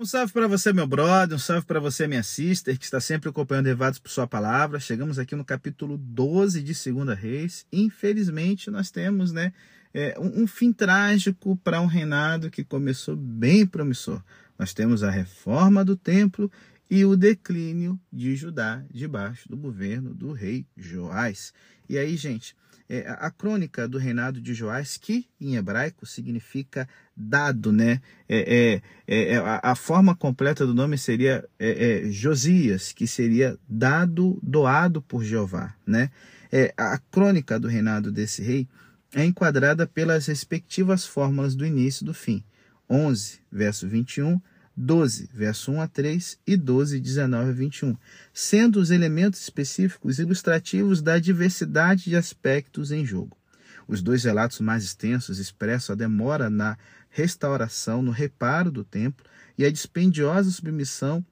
Um salve para você, meu brother, um salve para você, minha sister, que está sempre acompanhando Levados por Sua Palavra. Chegamos aqui no capítulo 12 de Segunda Reis. Infelizmente, nós temos né, é, um, um fim trágico para um reinado que começou bem promissor. Nós temos a reforma do templo e o declínio de Judá debaixo do governo do rei Joás. E aí, gente, é, a crônica do reinado de Joás, que em hebraico significa dado, né? É, é, é a, a, forma completa do nome seria é, é, Josias, que seria dado, doado por Jeová, né? a crônica do reinado desse rei é enquadrada pelas respectivas fórmulas do início e do fim. 11, verso 21, 12, verso 1 a 3 e 12, 19 a 21, sendo os elementos específicos ilustrativos da diversidade de aspectos em jogo. Os dois relatos mais extensos expressam a demora na restauração, no reparo do templo e a dispendiosa submissão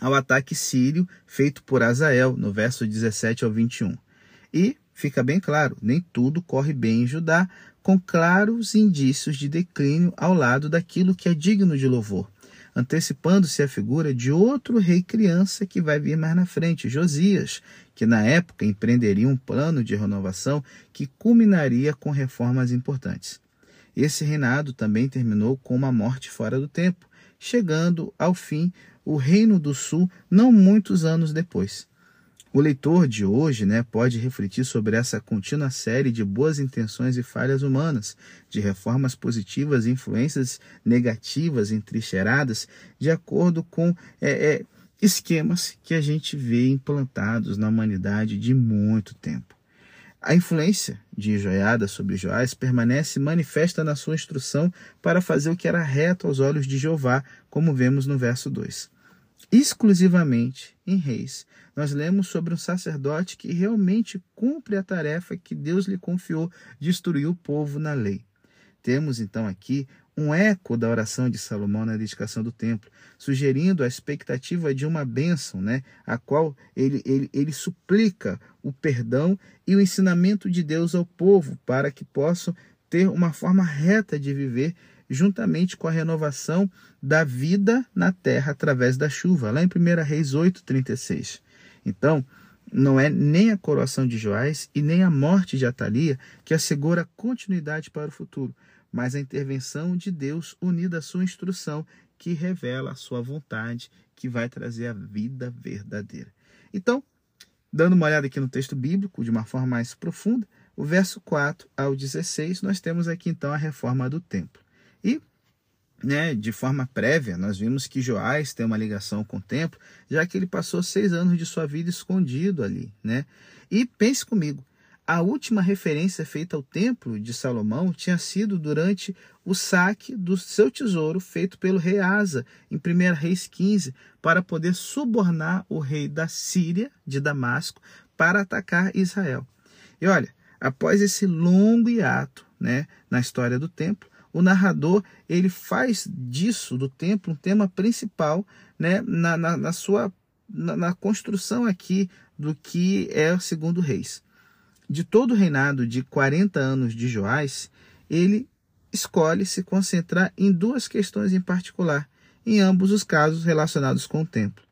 ao ataque sírio feito por Azael, no verso 17 ao 21. E fica bem claro, nem tudo corre bem em Judá, com claros indícios de declínio ao lado daquilo que é digno de louvor antecipando-se a figura de outro rei criança que vai vir mais na frente, Josias, que na época empreenderia um plano de renovação que culminaria com reformas importantes. Esse reinado também terminou com uma morte fora do tempo, chegando ao fim o Reino do Sul não muitos anos depois. O leitor de hoje né, pode refletir sobre essa contínua série de boas intenções e falhas humanas, de reformas positivas e influências negativas entrincheiradas, de acordo com é, é, esquemas que a gente vê implantados na humanidade de muito tempo. A influência de Joiada sobre Joás permanece manifesta na sua instrução para fazer o que era reto aos olhos de Jeová, como vemos no verso 2 exclusivamente em Reis, nós lemos sobre um sacerdote que realmente cumpre a tarefa que Deus lhe confiou de instruir o povo na lei. Temos então aqui um eco da oração de Salomão na dedicação do templo, sugerindo a expectativa de uma bênção, né, a qual ele, ele, ele suplica o perdão e o ensinamento de Deus ao povo para que possam ter uma forma reta de viver juntamente com a renovação da vida na terra através da chuva, lá em 1 Reis 8:36. Então, não é nem a coroação de Joás e nem a morte de Atalia que assegura continuidade para o futuro, mas a intervenção de Deus unida à sua instrução que revela a sua vontade, que vai trazer a vida verdadeira. Então, dando uma olhada aqui no texto bíblico de uma forma mais profunda, o verso 4 ao 16, nós temos aqui então a reforma do templo. E né, de forma prévia, nós vimos que Joás tem uma ligação com o templo, já que ele passou seis anos de sua vida escondido ali. Né? E pense comigo, a última referência feita ao templo de Salomão tinha sido durante o saque do seu tesouro feito pelo rei Asa, em 1 Reis 15, para poder subornar o rei da Síria, de Damasco, para atacar Israel. E olha, após esse longo hiato né, na história do templo, o narrador ele faz disso do templo um tema principal né, na, na, na sua na, na, construção aqui do que é o segundo reis. De todo o reinado de 40 anos de Joás, ele escolhe se concentrar em duas questões em particular, em ambos os casos relacionados com o templo.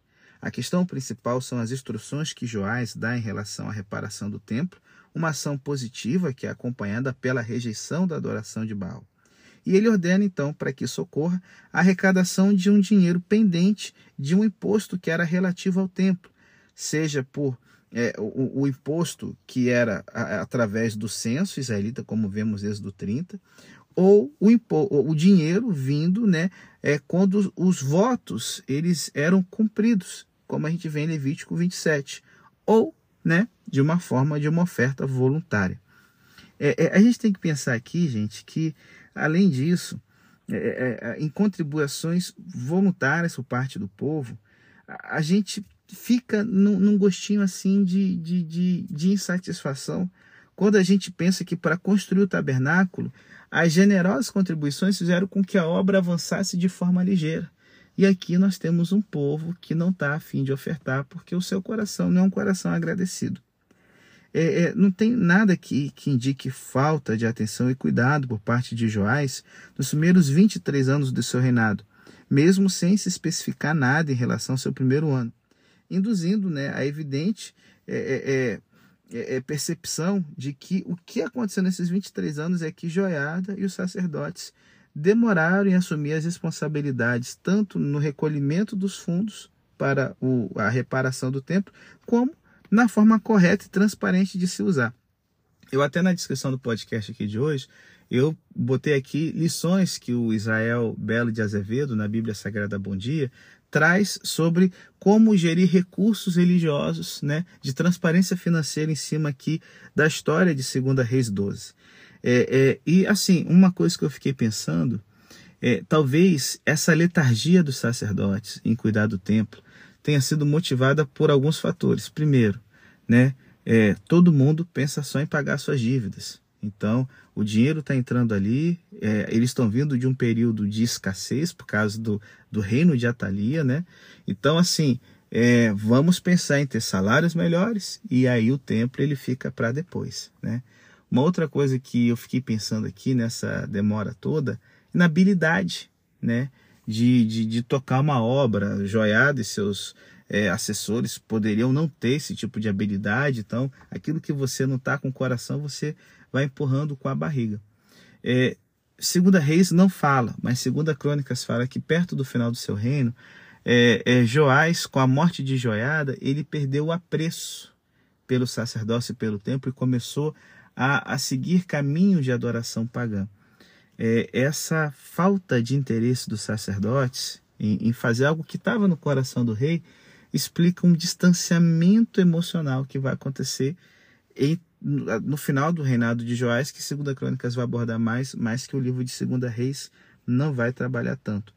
A questão principal são as instruções que Joás dá em relação à reparação do templo, uma ação positiva que é acompanhada pela rejeição da adoração de Baal. E ele ordena então para que socorra a arrecadação de um dinheiro pendente de um imposto que era relativo ao templo, seja por é, o, o, imposto que era a, através do censo israelita, como vemos desde o 30, ou o, o dinheiro vindo né, é, quando os votos eles eram cumpridos, como a gente vê em Levítico 27, ou né, de uma forma de uma oferta voluntária. É, é, a gente tem que pensar aqui, gente, que Além disso, é, é, é, em contribuições voluntárias por parte do povo, a, a gente fica num, num, gostinho assim de, de, de, de insatisfação quando a gente pensa que para construir o tabernáculo, as generosas contribuições fizeram com que a obra avançasse de forma ligeira. E aqui nós temos um povo que não está afim de ofertar porque o seu coração não é um coração agradecido é, é, não tem nada que, que indique falta de atenção e cuidado por parte de Joás nos primeiros 23 anos do seu reinado, mesmo sem se especificar nada em relação ao seu primeiro ano, induzindo né, a evidente é, é, é, é percepção de que o que aconteceu nesses 23 anos é que Joiada e os sacerdotes demoraram em assumir as responsabilidades, tanto no recolhimento dos fundos para o, a reparação do templo, como na forma correta e transparente de se usar. Eu até na descrição do podcast aqui de hoje, eu botei aqui lições que o Israel Belo de Azevedo, na Bíblia Sagrada Bom Dia, traz sobre como gerir recursos religiosos, né, de transparência financeira em cima aqui da história de 2 Reis 12. É, é, e assim, uma coisa que eu fiquei pensando, é, talvez essa letargia dos sacerdotes em cuidar do templo tenha sido motivada por alguns fatores. Primeiro, né, é, todo mundo pensa só em pagar suas dívidas. Então, o dinheiro está entrando ali, é, eles estão vindo de um período de escassez por causa do, do reino de Atalia, né? Então, assim, é, vamos pensar em ter salários melhores e aí o templo ele fica para depois, né? Uma outra coisa que eu fiquei pensando aqui nessa demora toda, na habilidade, né? De, de, de tocar uma obra, Joiada e seus é, assessores poderiam não ter esse tipo de habilidade, então aquilo que você não está com o coração, você vai empurrando com a barriga. É, segunda Reis não fala, mas Segunda Crônicas fala que perto do final do seu reino, é, é, Joás, com a morte de Joiada, ele perdeu o apreço pelo sacerdócio e pelo templo e começou a, a seguir caminhos de adoração pagã. É, essa falta de interesse dos sacerdotes em, em fazer algo que estava no coração do rei explica um distanciamento emocional que vai acontecer em, no final do reinado de Joás, que Segunda Crônicas vai abordar mais, mais que o livro de Segunda Reis não vai trabalhar tanto.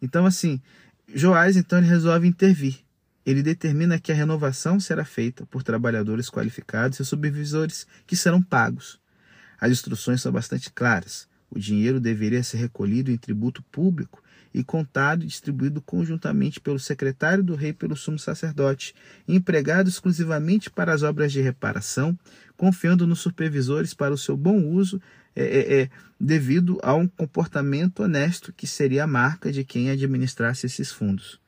Então, assim, Joás então ele resolve intervir. Ele determina que a renovação será feita por trabalhadores qualificados e supervisores que serão pagos. As instruções são bastante claras. O dinheiro deveria ser recolhido em tributo público e contado e distribuído conjuntamente pelo secretário do rei e pelo sumo sacerdote, empregado exclusivamente para as obras de reparação, confiando nos supervisores para o seu bom uso, é, é, é, devido a um comportamento honesto que seria a marca de quem administrasse esses fundos.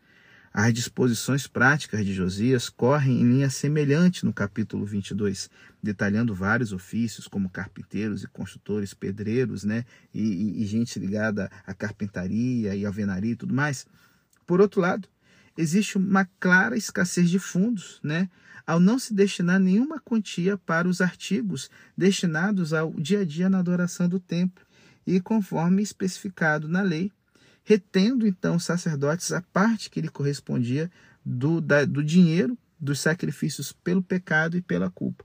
As disposições práticas de Josias correm em linha semelhante no capítulo 22, detalhando vários ofícios, como carpinteiros e construtores, pedreiros, né, e, e, e gente ligada à carpintaria e alvenaria e tudo mais. Por outro lado, existe uma clara escassez de fundos, né, ao não se destinar nenhuma quantia para os artigos destinados ao dia a dia na adoração do templo, e conforme especificado na lei, retendo então os sacerdotes a parte que lhe correspondia do, da, do dinheiro dos sacrifícios pelo pecado e pela culpa.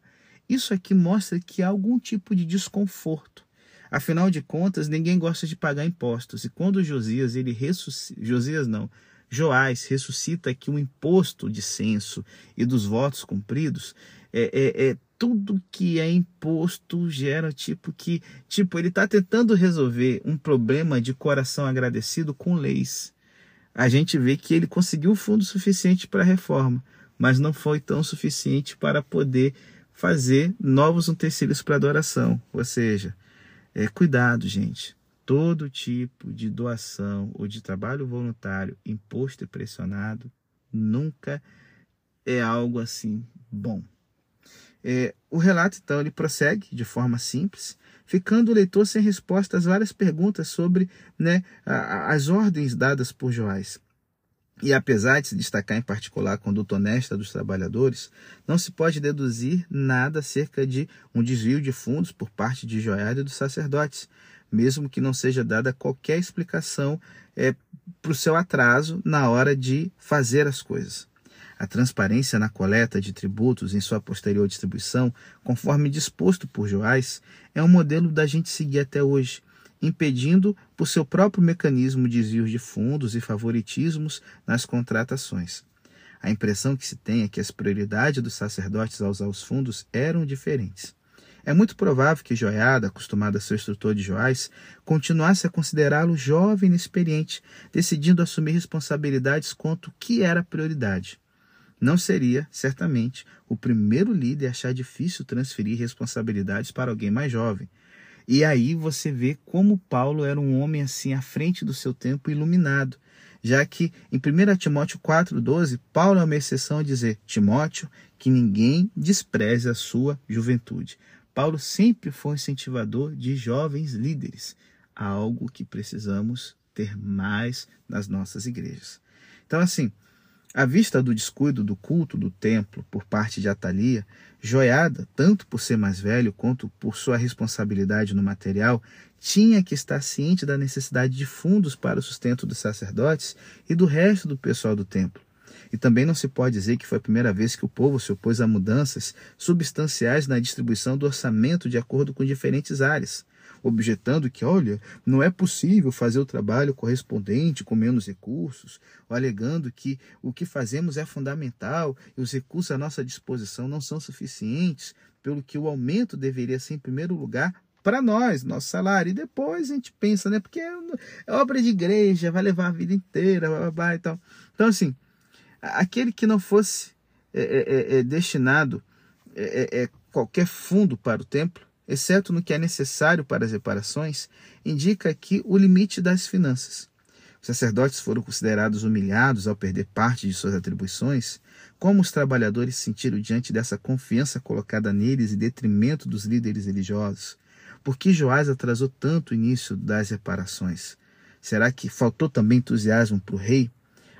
Isso aqui mostra que há algum tipo de desconforto. Afinal de contas, ninguém gosta de pagar impostos. E quando Josias, ele ressuscita, Josias não, Joás ressuscita aqui o imposto de censo e dos votos cumpridos, é, é, é tudo que é imposto gera tipo que tipo ele está tentando resolver um problema de coração agradecido com leis. A gente vê que ele conseguiu fundo suficiente para a reforma mas não foi tão suficiente para poder fazer novos utensílios para adoração. Ou seja é cuidado gente. Todo tipo de doação ou de trabalho voluntário imposto e pressionado nunca é algo assim bom é, o relato, então, ele prossegue de forma simples, ficando o leitor sem resposta às várias perguntas sobre né, a, as ordens dadas por Joás. E apesar de se destacar em particular a conduta honesta dos trabalhadores, não se pode deduzir nada acerca de um desvio de fundos por parte de Joiada e dos sacerdotes, mesmo que não seja dada qualquer explicação é, para o seu atraso na hora de fazer as coisas. A transparência na coleta de tributos em sua posterior distribuição, conforme disposto por Joás, é um modelo da gente seguir até hoje, impedindo, por seu próprio mecanismo, desvios de fundos e favoritismos nas contratações. A impressão que se tem é que as prioridades dos sacerdotes ao usar os fundos eram diferentes. É muito provável que Joiada, acostumado a ser instrutor de Joás, continuasse a considerá-lo jovem e inexperiente, decidindo assumir responsabilidades quanto que era prioridade. Não seria, certamente, o primeiro líder a achar difícil transferir responsabilidades para alguém mais jovem. E aí você vê como Paulo era um homem assim à frente do seu tempo, iluminado. já que em 1 Timóteo 4,12, Paulo é uma exceção a dizer, Timóteo, que ninguém despreze a sua juventude. Paulo sempre foi um incentivador de jovens líderes, algo que precisamos ter mais nas nossas igrejas. Então, assim, à vista do descuido do culto do templo por parte de Atalia, Joiada, tanto por ser mais velho quanto por sua responsabilidade no material, tinha que estar ciente da necessidade de fundos para o sustento dos sacerdotes e do resto do pessoal do templo. E também não se pode dizer que foi a primeira vez que o povo se opôs a mudanças substanciais na distribuição do orçamento de acordo com diferentes áreas objetando que, olha, não é possível fazer o trabalho correspondente com menos recursos, alegando que o que fazemos é fundamental e os recursos à nossa disposição não são suficientes, pelo que o aumento deveria ser, em primeiro lugar, para nós, nosso salário. E depois a gente pensa, né? Porque é, é obra de igreja, vai levar a vida inteira, blá, blá, blá, e tal. Então, assim, aquele que não fosse é, é, é, é destinado é, é, qualquer fundo para o templo, exceto no que é necessário para as reparações, indica aqui o limite das finanças. Os sacerdotes foram considerados humilhados ao perder parte de suas atribuições. Como os trabalhadores se sentiram diante dessa confiança colocada neles em detrimento dos líderes religiosos? Por que Joás atrasou tanto o início das reparações? Será que faltou também entusiasmo para o rei?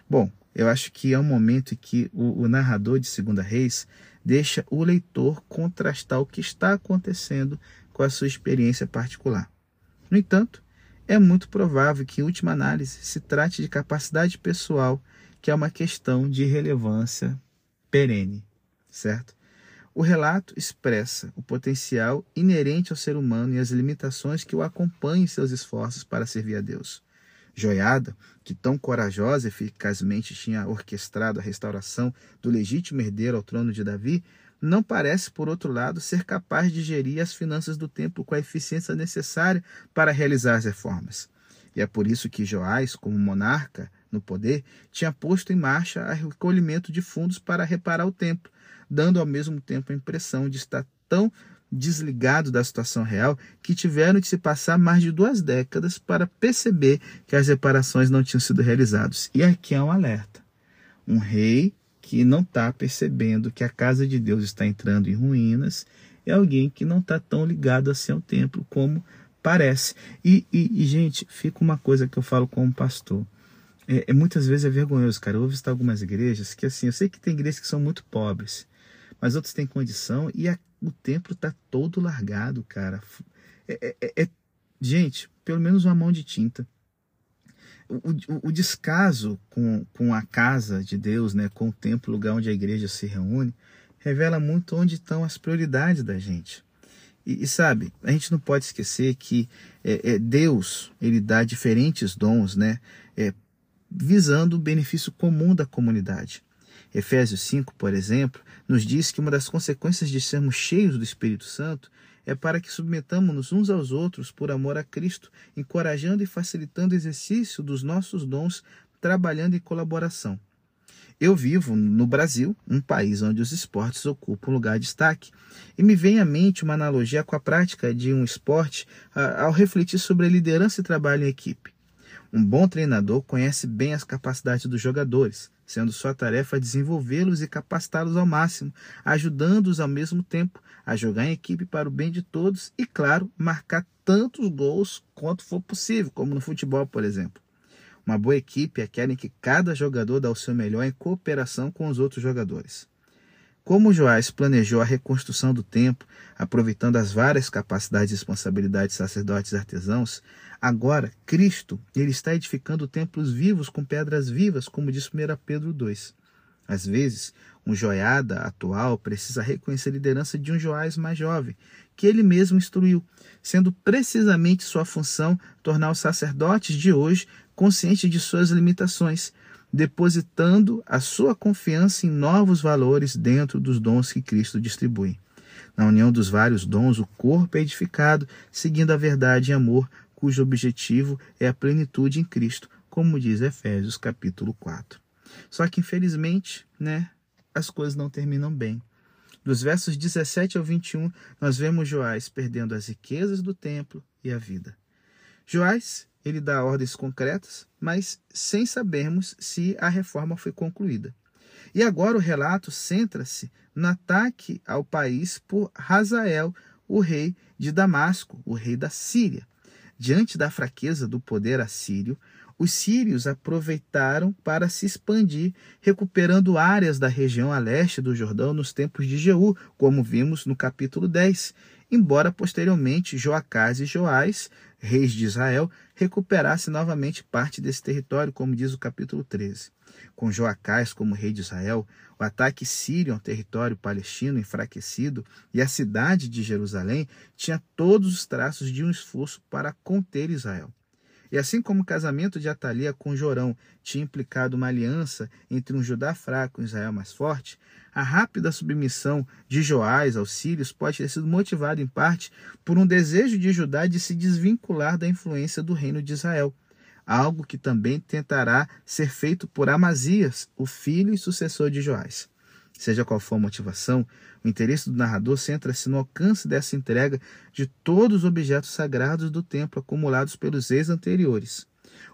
Bom, eu acho que é um momento em que o, o narrador de Segunda Reis deixa o leitor contrastar o que está acontecendo com a sua experiência particular. No entanto, é muito provável que, em última análise, se trate de capacidade pessoal, que é uma questão de relevância perene, certo? O relato expressa o potencial inerente ao ser humano e as limitações que o acompanham em seus esforços para servir a Deus. Joiada, que tão corajosa e eficazmente tinha orquestrado a restauração do legítimo herdeiro ao trono de Davi, não parece, por outro lado, ser capaz de gerir as finanças do templo com a eficiência necessária para realizar as reformas. E é por isso que Joás, como monarca no poder, tinha posto em marcha o recolhimento de fundos para reparar o templo, dando ao mesmo tempo a impressão de estar tão desligado da situação real que tiveram de se passar mais de duas décadas para perceber que as reparações não tinham sido realizadas. E aqui é um alerta. Um rei que não está percebendo que a casa de Deus está entrando em ruínas é alguém que não está tão ligado assim ao templo como parece. E, e, e, gente, fica uma coisa que eu falo como pastor. É, é, muitas vezes é vergonhoso, cara. Eu visitar algumas igrejas que, assim, eu sei que tem igrejas que são muito pobres, mas outros têm condição e a o templo tá todo largado, cara. É, é, é, gente, pelo menos uma mão de tinta. O, o, o, descaso com, com a casa de Deus, né, com o templo, lugar onde a igreja se reúne, revela muito onde estão as prioridades da gente. E, e sabe, a gente não pode esquecer que é, é Deus ele dá diferentes dons, né, é, visando o benefício comum da comunidade. Efésios 5, por exemplo, nos diz que uma das consequências de sermos cheios do Espírito Santo é para que submetamos-nos uns aos outros por amor a Cristo, encorajando e facilitando o exercício dos nossos dons, trabalhando em colaboração. Eu vivo no Brasil, um país onde os esportes ocupam um lugar de destaque, e me vem à mente uma analogia com a prática de um esporte ao refletir sobre a liderança e trabalho em equipe. Um bom treinador conhece bem as capacidades dos jogadores, sendo sua tarefa desenvolvê-los e capacitá-los ao máximo, ajudando-os ao mesmo tempo a jogar em equipe para o bem de todos e, claro, marcar tantos gols quanto for possível, como no futebol, por exemplo. Uma boa equipe é aquela em que cada jogador dá o seu melhor em cooperação com os outros jogadores. Como Joás planejou a reconstrução do templo, aproveitando as várias capacidades e responsabilidades de sacerdotes e artesãos, agora Cristo ele está edificando templos vivos com pedras vivas, como diz 1 Pedro 2. Às vezes, um joiada atual precisa reconhecer a liderança de um Joás mais jovem, que ele mesmo instruiu, sendo precisamente sua função tornar os sacerdotes de hoje conscientes de suas limitações, depositando a sua confiança em novos valores dentro dos dons que Cristo distribui. Na união dos vários dons, o corpo é edificado, seguindo a verdade e amor, cujo objetivo é a plenitude em Cristo, como diz Efésios capítulo 4. Só que, infelizmente, né, as coisas não terminam bem. Dos versos 17 ao 21, nós vemos Joás perdendo as riquezas do templo e a vida. Joás, ele dá ordens concretas, mas sem sabermos se a reforma foi concluída. E agora o relato centra-se no ataque ao país por Hazael, o rei de Damasco, o rei da Síria. Diante da fraqueza do poder assírio, os sírios aproveitaram para se expandir, recuperando áreas da região a leste do Jordão nos tempos de Jeú, como vimos no capítulo 10, embora posteriormente Joacás e Joás, reis de Israel, recuperassem novamente parte desse território, como diz o capítulo 13. Com Joacás como rei de Israel, o ataque sírio ao território palestino enfraquecido e a cidade de Jerusalém tinha todos os traços de um esforço para conter Israel. E assim como o casamento de Atalia com Jorão tinha implicado uma aliança entre um Judá fraco e um Israel mais forte, a rápida submissão de Joás aos sírios pode ter sido motivada em parte por um desejo de Judá de se desvincular da influência do reino de Israel, algo que também tentará ser feito por Amazias, o filho e sucessor de Joás. Seja qual for a motivação, o interesse do narrador centra-se no alcance dessa entrega de todos os objetos sagrados do templo acumulados pelos reis anteriores.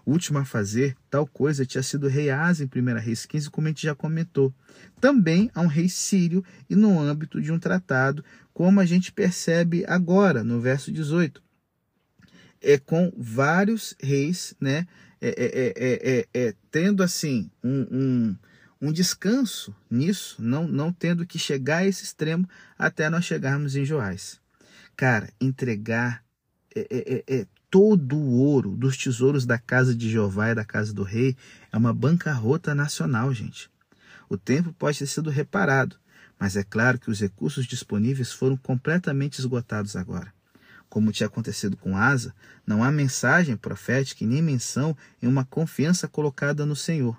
O último a fazer tal coisa tinha sido o rei Asa em 1 Reis 15, como a gente já comentou. Também há um rei sírio e no âmbito de um tratado, como a gente percebe agora no verso 18. É com vários reis, né? É, é, é, é tendo assim um, um um descanso nisso, não, não tendo que chegar a esse extremo até nós chegarmos em Joás. Cara, entregar é, é, é, é, todo o ouro dos tesouros da casa de Jeová e da casa do rei é uma bancarrota nacional, gente. O tempo pode ter sido reparado, mas é claro que os recursos disponíveis foram completamente esgotados agora. Como tinha acontecido com Asa, não há mensagem profética e nem menção em uma confiança colocada no Senhor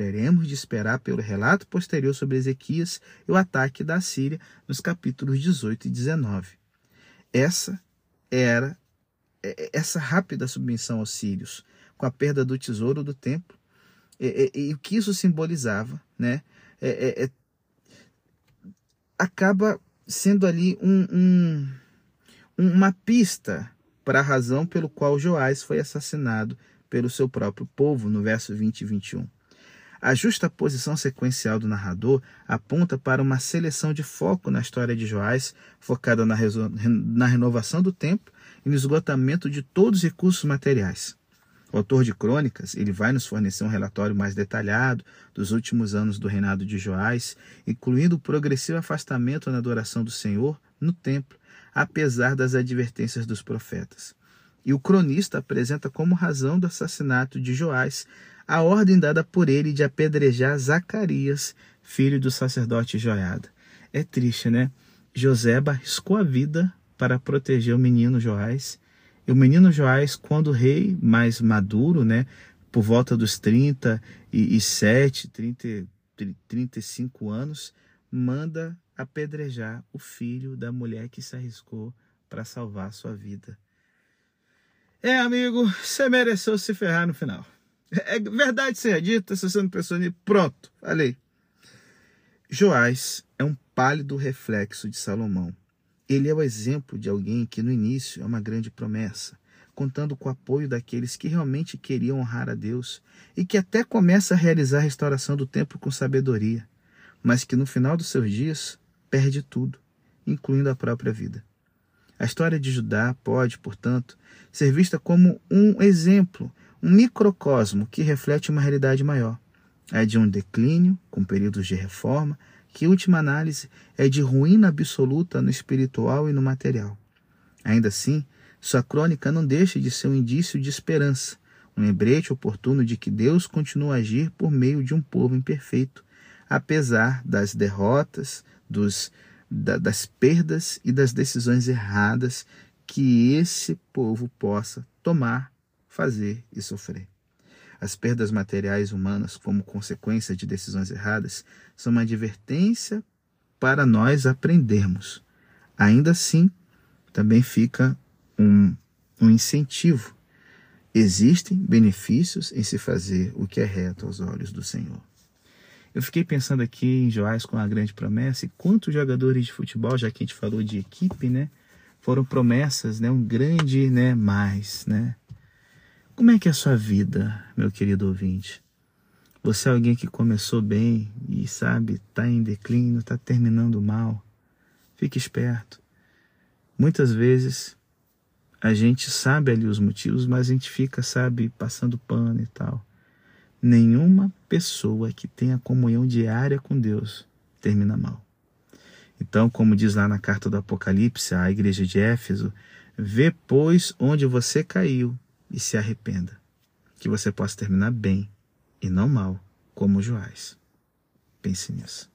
teremos de esperar pelo relato posterior sobre Ezequias e o ataque da Síria nos capítulos 18 e 19. Essa era é, é, essa rápida submissão aos sírios, com a perda do tesouro do templo, e, e, e o que isso simbolizava, né? É, é, acaba sendo ali um, um, uma pista para a razão pelo qual Joás foi assassinado pelo seu próprio povo, no verso 20 e 21. A justa posição sequencial do narrador aponta para uma seleção de foco na história de Joás, focada na, na renovação do tempo e no esgotamento de todos os recursos materiais. O autor de crônicas, ele vai nos fornecer um relatório mais detalhado dos últimos anos do reinado de Joás, incluindo o progressivo afastamento na adoração do Senhor no templo, apesar das advertências dos profetas. E o cronista apresenta como razão do assassinato de Joás a ordem dada por ele de apedrejar Zacarias, filho do sacerdote Joiada. É triste, né? José arriscou a vida para proteger o menino Joás. E o menino Joás, quando rei mais maduro, né, por volta dos 37, 30, 35 anos, manda apedrejar o filho da mulher que se arriscou para salvar sua vida. É, amigo, você mereceu se ferrar no final. É verdade seja dita, se você não pensou nisso, pronto, falei. Joás é um pálido reflexo de Salomão. Ele é o exemplo de alguém que no início é uma grande promessa, contando com o apoio daqueles que realmente queriam honrar a Deus e que até começa a realizar a restauração do templo com sabedoria, mas que no final dos seus dias perde tudo, incluindo a própria vida. A história de Judá pode, portanto, ser vista como um exemplo um microcosmo que reflete uma realidade maior. É de um declínio, com períodos de reforma, que, última análise, é de ruína absoluta no espiritual e no material. Ainda assim, sua crônica não deixa de ser um indício de esperança, um lembrete oportuno de que Deus continua a agir por meio de um povo imperfeito, apesar das derrotas, dos, da, das perdas e das decisões erradas que esse povo possa tomar fazer e sofrer. As perdas materiais humanas, como consequência de decisões erradas, são uma advertência para nós aprendermos. Ainda assim, também fica um, um incentivo. Existem benefícios em se fazer o que é reto aos olhos do Senhor. Eu fiquei pensando aqui em Joás com a grande promessa e quantos jogadores de futebol, já que a gente falou de equipe, né, foram promessas, né, um grande, né, mais, né, Como é que é a sua vida, meu querido ouvinte? Você é alguém que começou bem e sabe, está em declínio, está terminando mal. Fique esperto. Muitas vezes a gente sabe ali os motivos, mas a gente fica, sabe, passando pano e tal. Nenhuma pessoa que tenha comunhão diária com Deus termina mal. Então, como diz lá na carta do Apocalipse à igreja de Éfeso, vê, pois, onde você caiu e se arrependa, que você possa terminar bem e não mal, como Joás. Pense nisso.